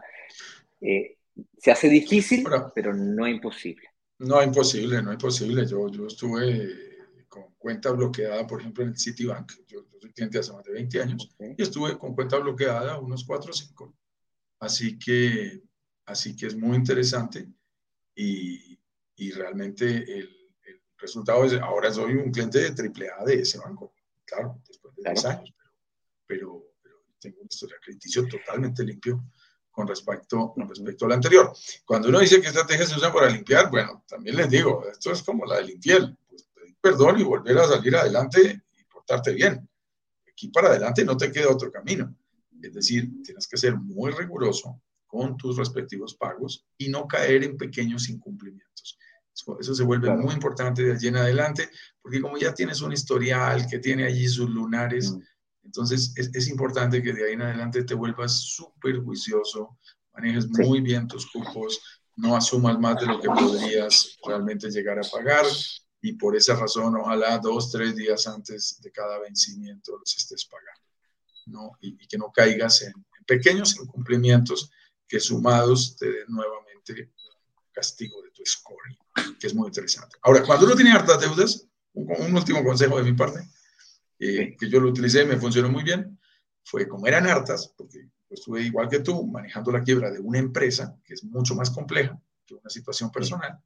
S2: eh, se hace difícil, pero no imposible.
S1: No, imposible, no imposible. Yo, yo estuve con cuenta bloqueada, por ejemplo, en el Citibank. Yo, soy cliente hace más de 20 años y estuve con cuenta bloqueada unos 4 o 5. Así que, así que es muy interesante y, y realmente el, el, resultado es, ahora soy un cliente de AAA de ese banco. Claro, después de 10 años, pero, pero, tengo un historial crediticio totalmente limpio con respecto, con respecto al anterior. Cuando uno dice que estrategias se usan para limpiar, bueno, también les digo, esto es como la del infiel, pues, pedir perdón y volver a salir adelante y portarte bien. Aquí para adelante no te queda otro camino. Es decir, tienes que ser muy riguroso con tus respectivos pagos y no caer en pequeños incumplimientos. Eso, se vuelve muy importante de allí en adelante, porque como ya tienes un historial que tiene allí sus lunares, mm. Entonces, es, importante que de ahí en adelante te vuelvas súper juicioso, manejes muy bien tus cupos, no asumas más de lo que podrías realmente llegar a pagar y por esa razón, ojalá dos, tres días antes de cada vencimiento los estés pagando, ¿no? Y, que no caigas en, pequeños incumplimientos que sumados te den nuevamente castigo de tu scoring, que es muy interesante. Ahora, cuando uno tiene hartas deudas, un último consejo de mi parte, eh, que yo lo utilicé me funcionó muy bien, fue como eran hartas, porque estuve igual que tú, manejando la quiebra de una empresa que es mucho más compleja que una situación personal.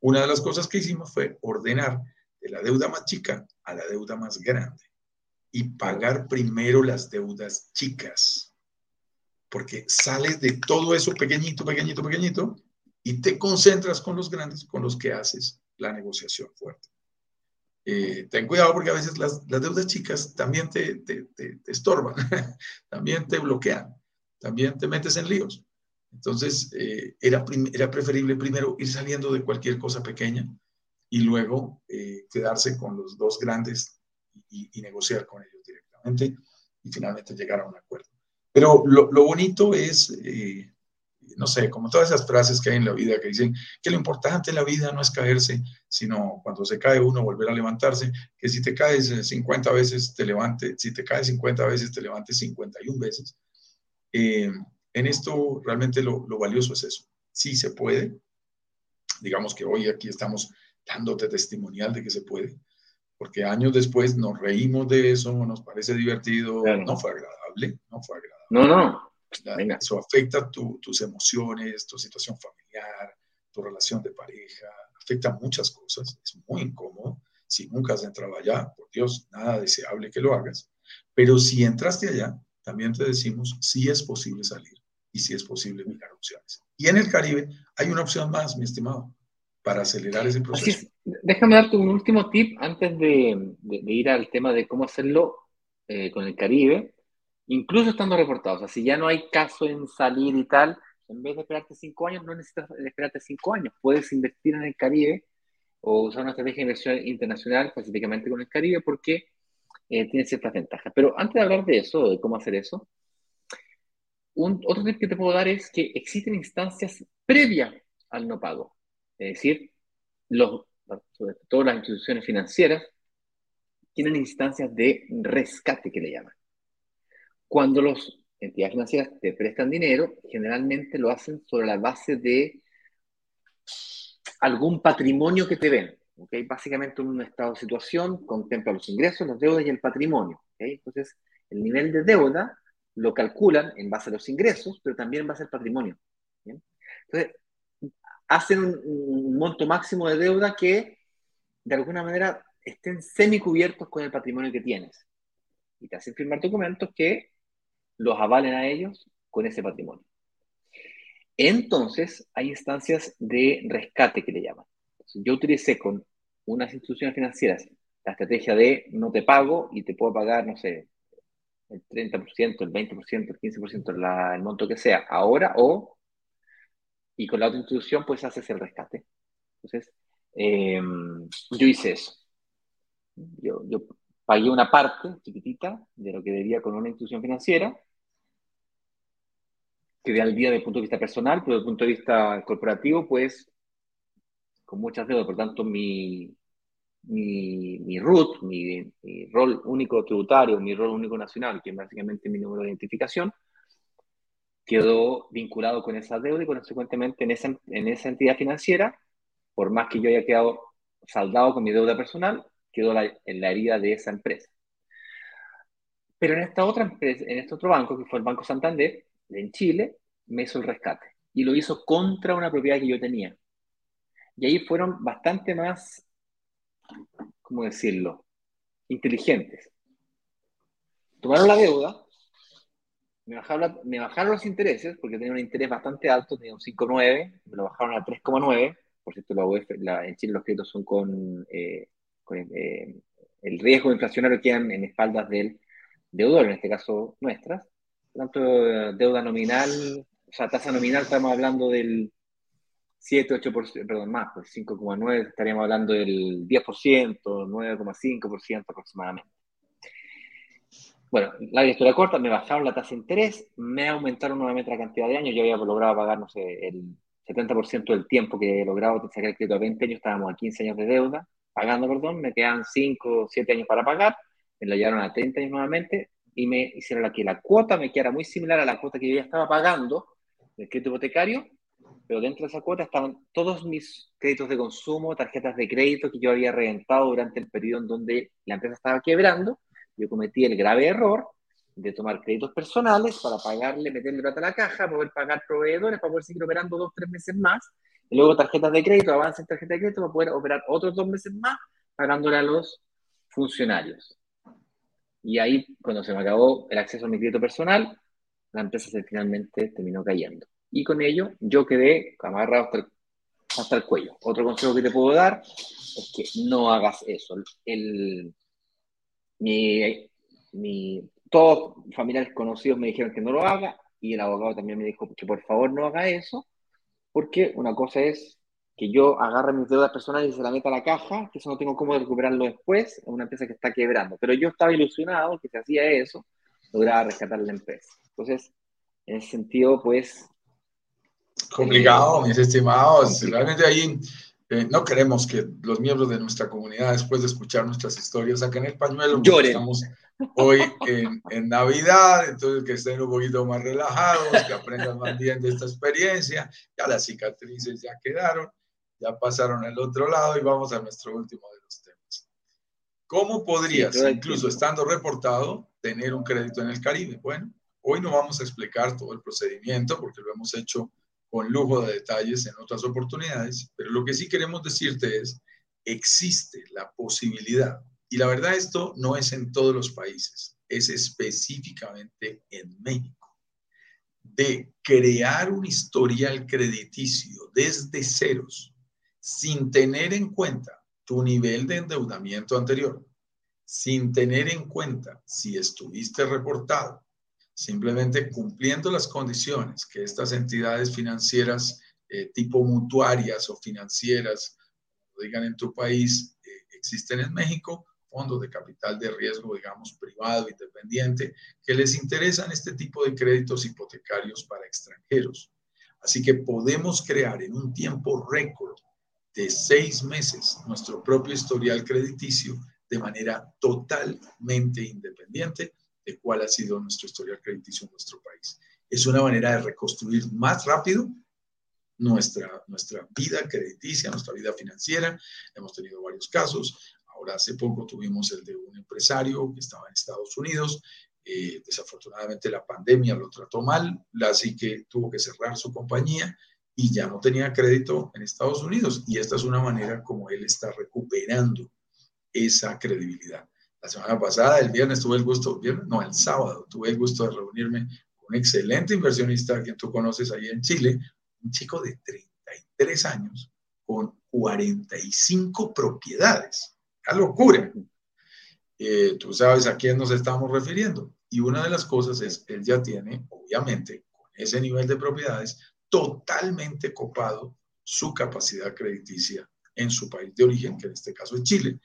S1: Una de las cosas que hicimos fue ordenar de la deuda más chica a la deuda más grande y pagar primero las deudas chicas, porque sales de todo eso pequeñito, pequeñito, pequeñito y te concentras con los grandes, con los que haces la negociación fuerte. Eh, ten cuidado porque a veces las, las deudas chicas también te, te, te, estorban, también te bloquean, también te metes en líos. Entonces, eh, era, era preferible primero ir saliendo de cualquier cosa pequeña y luego eh, quedarse con los dos grandes y, negociar con ellos directamente y finalmente llegar a un acuerdo. Pero lo, lo bonito es no sé, como todas esas frases que hay en la vida que dicen que lo importante en la vida no es caerse, sino cuando se cae uno volver a levantarse, que si te caes 50 veces te levante, si te caes 50 veces te levantes 51 veces. Eh, en esto realmente lo, lo, valioso es eso, sí se puede. Digamos que hoy aquí estamos dándote testimonial de que se puede, porque años después nos reímos de eso, nos parece divertido, no fue agradable, no fue agradable.
S2: No, no.
S1: Eso afecta tus emociones, tu situación familiar, tu relación de pareja, afecta muchas cosas, es muy incómodo. Si nunca has entrado allá, por Dios, nada deseable que lo hagas. Pero si entraste allá, también te decimos si es posible salir y si es posible mirar opciones. Y en el Caribe hay una opción más, mi estimado, para acelerar ese proceso.
S2: Déjame darte un último tip antes de, ir al tema de cómo hacerlo eh, con el Caribe, incluso estando reportado. O sea, si ya no hay caso en salir y tal, en vez de esperarte cinco años, no necesitas esperarte cinco años. Puedes invertir en el Caribe o usar una estrategia de inversión internacional específicamente con el Caribe porque eh, tiene ciertas ventajas. Pero antes de hablar de eso, de cómo hacer eso, un, otro tip que te puedo dar es que existen instancias previas al no pago. Es decir, los, sobre todo las instituciones financieras tienen instancias de rescate que le llaman. Cuando los entidades financieras te prestan dinero, generalmente lo hacen sobre la base de algún patrimonio que te ven. ¿okay? Básicamente un estado de situación contempla los ingresos, las deudas y el patrimonio. Entonces, el nivel de deuda lo calculan en base a los ingresos, pero también en base al patrimonio. Entonces, hacen un, un, monto máximo de deuda que de alguna manera estén semicubiertos con el patrimonio que tienes. Y te hacen firmar documentos que los avalen a ellos con ese patrimonio. Entonces, hay instancias de rescate que le llaman. yo utilicé con unas instituciones financieras la estrategia de no te pago y te puedo pagar, no sé, el 30%, el 20%, el 15%, el monto que sea, ahora o, y con la otra institución, pues haces el rescate. Entonces, em, yo hice eso. Yo, yo pagué una parte chiquitita de lo que debía con una institución financiera quedé al día desde el punto de vista personal, pero desde el punto de vista corporativo, pues con muchas deudas, por tanto mi, mi, mi RUT, mi, rol único tributario, mi rol único nacional, que es básicamente mi número de identificación, quedó vinculado con esa deuda y consecuentemente en esa, en esa entidad financiera, por más que yo haya quedado saldado con mi deuda personal, quedó en la herida de esa empresa. Pero en esta otra empresa, en este otro banco, que fue el Banco Santander, en Chile, me hizo el rescate. Y lo hizo contra una propiedad que yo tenía. Y ahí fueron bastante más, ¿cómo decirlo? Inteligentes. Tomaron la deuda, me bajaron, los intereses, porque tenía un interés bastante alto, tenía un 5,9, me lo bajaron a 3,9. Por cierto, la en Chile los créditos son con, eh, eh, el riesgo inflacionario que quedan en espaldas del deudor, en este caso nuestras tanto deuda nominal, o sea, tasa nominal estamos hablando del 7, 8%, perdón, más, pues 5,9, estaríamos hablando del 10%, 9,5% aproximadamente. Bueno, la historia corta, me bajaron la tasa de interés, me aumentaron nuevamente la cantidad de años, yo había logrado pagar, no sé, el 70% del tiempo que he logrado sacar el crédito a 20 años, estábamos a 15 años de deuda, pagando, perdón, me quedan 5, 7 años para pagar, me lo llevaron a 30 años nuevamente, y me hicieron que la cuota me quedara muy similar a la cuota que yo ya estaba pagando del crédito hipotecario, pero dentro de esa cuota estaban todos mis créditos de consumo, tarjetas de crédito que yo había reventado durante el periodo en donde la empresa estaba quebrando. Yo cometí el grave error de tomar créditos personales para pagarle, meterle plata a la caja, poder pagar proveedores para poder seguir operando dos, tres meses más, y luego tarjetas de crédito, avance en tarjeta de crédito para poder operar otros dos meses más, pagándole a los funcionarios. Y ahí, cuando se me acabó el acceso a mi crédito personal, la empresa se finalmente terminó cayendo. Y con ello, yo quedé amarrado hasta el, hasta el cuello. Otro consejo que te puedo dar es que no hagas eso. El, mi, mi, todos familiares conocidos me dijeron que no lo haga y el abogado también me dijo que por favor no haga eso, porque una cosa es que yo agarre mis deudas personales y se la meta a la caja, que eso no tengo cómo recuperarlo después, es una empresa que está quebrando. Pero yo estaba ilusionado que si hacía eso, lograba rescatar la empresa. Entonces, en ese sentido, pues...
S1: Complicado, mis estimados. Realmente ahí Eh, no queremos que los miembros de nuestra comunidad, después de escuchar nuestras historias, saquen el pañuelo.
S2: Lloren.
S1: Estamos hoy en, en, Navidad, entonces que estén un poquito más relajados, que aprendan más bien de esta experiencia. Ya las cicatrices ya quedaron, ya pasaron al otro lado y vamos a nuestro último de los temas. ¿Cómo podrías, incluso estando reportado, tener un crédito en el Caribe? Bueno, hoy no vamos a explicar todo el procedimiento porque lo hemos hecho con lujo de detalles en otras oportunidades, pero lo que sí queremos decirte es, existe la posibilidad, y la verdad esto no es en todos los países, es específicamente en México, de crear un historial crediticio desde ceros, sin tener en cuenta tu nivel de endeudamiento anterior, sin tener en cuenta si estuviste reportado, simplemente cumpliendo las condiciones que estas entidades financieras eh, tipo mutuarias o financieras, como digan en tu país, eh, existen en México, fondos de capital de riesgo, digamos, privado, independiente, que les interesan este tipo de créditos hipotecarios para extranjeros. Así que podemos crear en un tiempo récord de seis meses nuestro propio historial crediticio de manera totalmente independiente de cuál ha sido nuestro historial crediticio en nuestro país. Es una manera de reconstruir más rápido nuestra, nuestra vida crediticia, nuestra vida financiera. Hemos tenido varios casos. Ahora hace poco tuvimos el de un empresario que estaba en Estados Unidos. Eh, desafortunadamente la pandemia lo trató mal, así que tuvo que cerrar su compañía y ya no tenía crédito en Estados Unidos. Y esta es una manera como él está recuperando esa credibilidad. La semana pasada, el viernes, tuve el gusto, viernes, no, el sábado, tuve el gusto de reunirme con un excelente inversionista a quien tú conoces ahí en Chile, un chico de 33 años con 45 propiedades. ¡Qué locura! Eh, tú sabes a quién nos estamos refiriendo. Y una de las cosas es, él ya tiene, obviamente, con ese nivel de propiedades, totalmente copado su capacidad crediticia en su país de origen, que en este caso es Chile.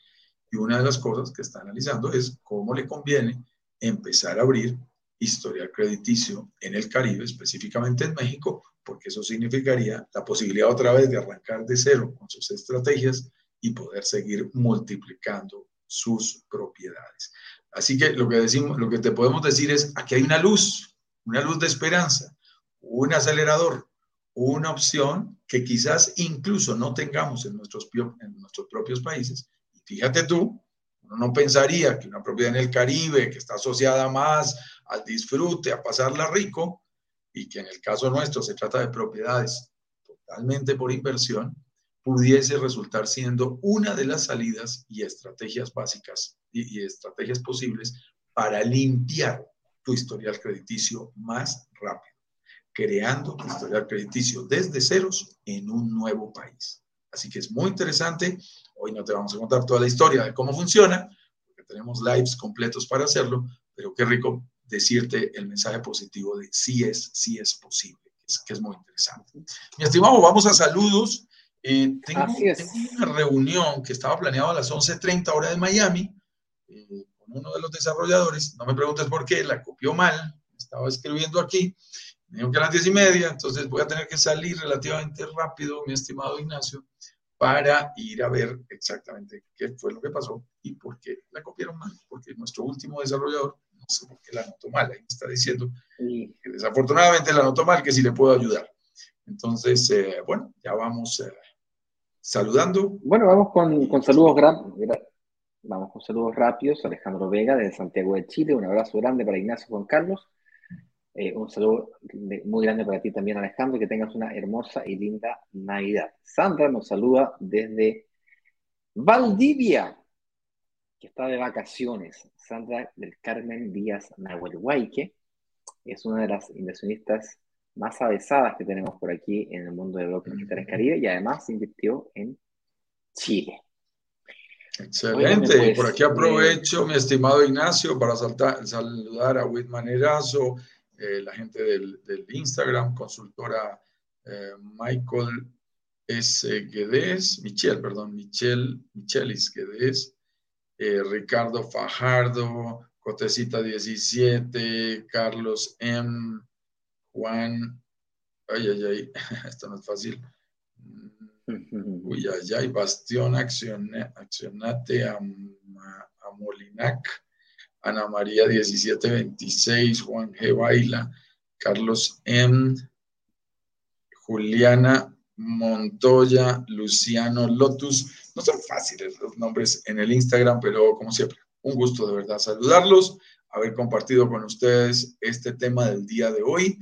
S1: Y una de las cosas que está analizando es cómo le conviene empezar a abrir historial crediticio en el Caribe, específicamente en México, porque eso significaría la posibilidad otra vez de arrancar de cero con sus estrategias y poder seguir multiplicando sus propiedades. Así que lo que decimos, lo que te podemos decir es, aquí hay una luz, una luz de esperanza, un acelerador, una opción que quizás incluso no tengamos en nuestros, en nuestros propios países, fíjate tú, uno no pensaría que una propiedad en el Caribe, que está asociada más al disfrute, a pasarla rico, y que en el caso nuestro se trata de propiedades totalmente por inversión, pudiese resultar siendo una de las salidas y estrategias básicas y, y estrategias posibles para limpiar tu historial crediticio más rápido, creando tu historial crediticio desde ceros en un nuevo país. Así que es muy interesante. Hoy no te vamos a contar toda la historia de cómo funciona, porque tenemos lives completos para hacerlo, pero qué rico decirte el mensaje positivo de sí es, sí es posible, que es, muy interesante. Mi estimado, vamos a saludos. Eh, tengo, una reunión que estaba planeada a las 11.30 hora de Miami eh, con uno de los desarrolladores. No me preguntes por qué, la copió mal. Estaba escribiendo aquí. Me dijo que a las 10 y media, entonces voy a tener que salir relativamente rápido, mi estimado Ignacio para ir a ver exactamente qué fue lo que pasó y por qué la copiaron mal, porque nuestro último desarrollador, no sé por qué la anotó mal, ahí me está diciendo que desafortunadamente la anotó mal, que si le puedo ayudar. Entonces, eh, bueno, ya vamos eh, saludando.
S2: Bueno, vamos con, con saludos Vamos con saludos rápidos. Alejandro Vega de Santiago de Chile. Un abrazo grande para Ignacio Juan Carlos. Eh, un saludo muy grande para ti también, Alejandro, que tengas una hermosa y linda Navidad. Sandra nos saluda desde Valdivia, que está de vacaciones. Sandra del Carmen Díaz Nahuelhuayque es una de las inversionistas más avesadas que tenemos por aquí en el mundo de bloques digitales Caribe y además invirtió en Chile.
S1: Excelente. Pues, por aquí aprovecho, mi estimado Ignacio, para saludar a Whitman Erazo, eh, la gente del, Instagram, consultora eh, Michael S. Guedes, Michelle, perdón, Michelle, Michelis Guedes, eh, Ricardo Fajardo, Cotecita 17, Carlos M., Juan, ay, ay, ay, esto no es fácil, Uy, allá hay Bastión Accionate a, a Molinac, Ana María 1726, Juan G. Baila, Carlos M. Juliana Montoya, Luciano Lotus. No son fáciles los nombres en el Instagram, pero como siempre, un gusto de verdad saludarlos, haber compartido con ustedes este tema del día de hoy.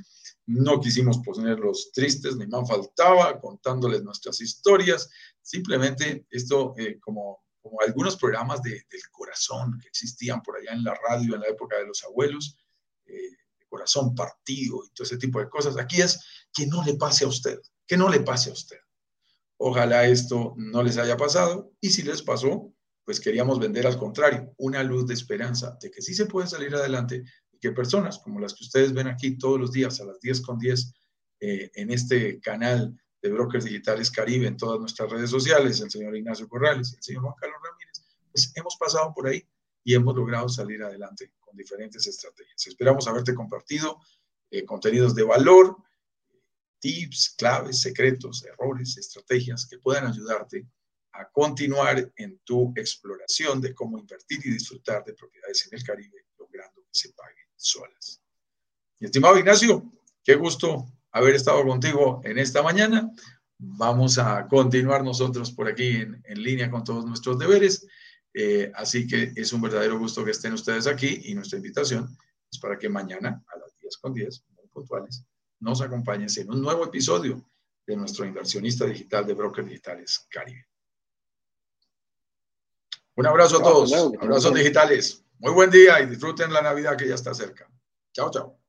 S1: No quisimos ponerlos tristes, ni más faltaba, contándoles nuestras historias. Simplemente esto, eh, como, como algunos programas de, del corazón que existían por allá en la radio en la época de los abuelos, eh, corazón partido y todo ese tipo de cosas. Aquí es que no le pase a usted, que no le pase a usted. Ojalá esto no les haya pasado y si les pasó, pues queríamos vender al contrario, una luz de esperanza de que sí se puede salir adelante y que personas como las que ustedes ven aquí todos los días a las 10 con 10 eh, en este canal de Brokers Digitales Caribe, en todas nuestras redes sociales, el señor Ignacio Corrales, el señor Juan Carlos Ramírez, pues hemos pasado por ahí y hemos logrado salir adelante con diferentes estrategias. Esperamos haberte compartido eh, contenidos de valor, tips, claves, secretos, errores, estrategias que puedan ayudarte a continuar en tu exploración de cómo invertir y disfrutar de propiedades en el Caribe, logrando que se paguen solas. Mi estimado Ignacio, qué gusto haber estado contigo en esta mañana. Vamos a continuar nosotros por aquí en, en línea con todos nuestros deberes. Eh, así que es un verdadero gusto que estén ustedes aquí y nuestra invitación es para que mañana a las 10 con 10, muy puntuales, nos acompañen en un nuevo episodio de nuestro inversionista digital de Brokers Digitales Caribe. Un abrazo a todos, abrazos digitales. Muy buen día y disfruten la Navidad que ya está cerca. Chao, chao.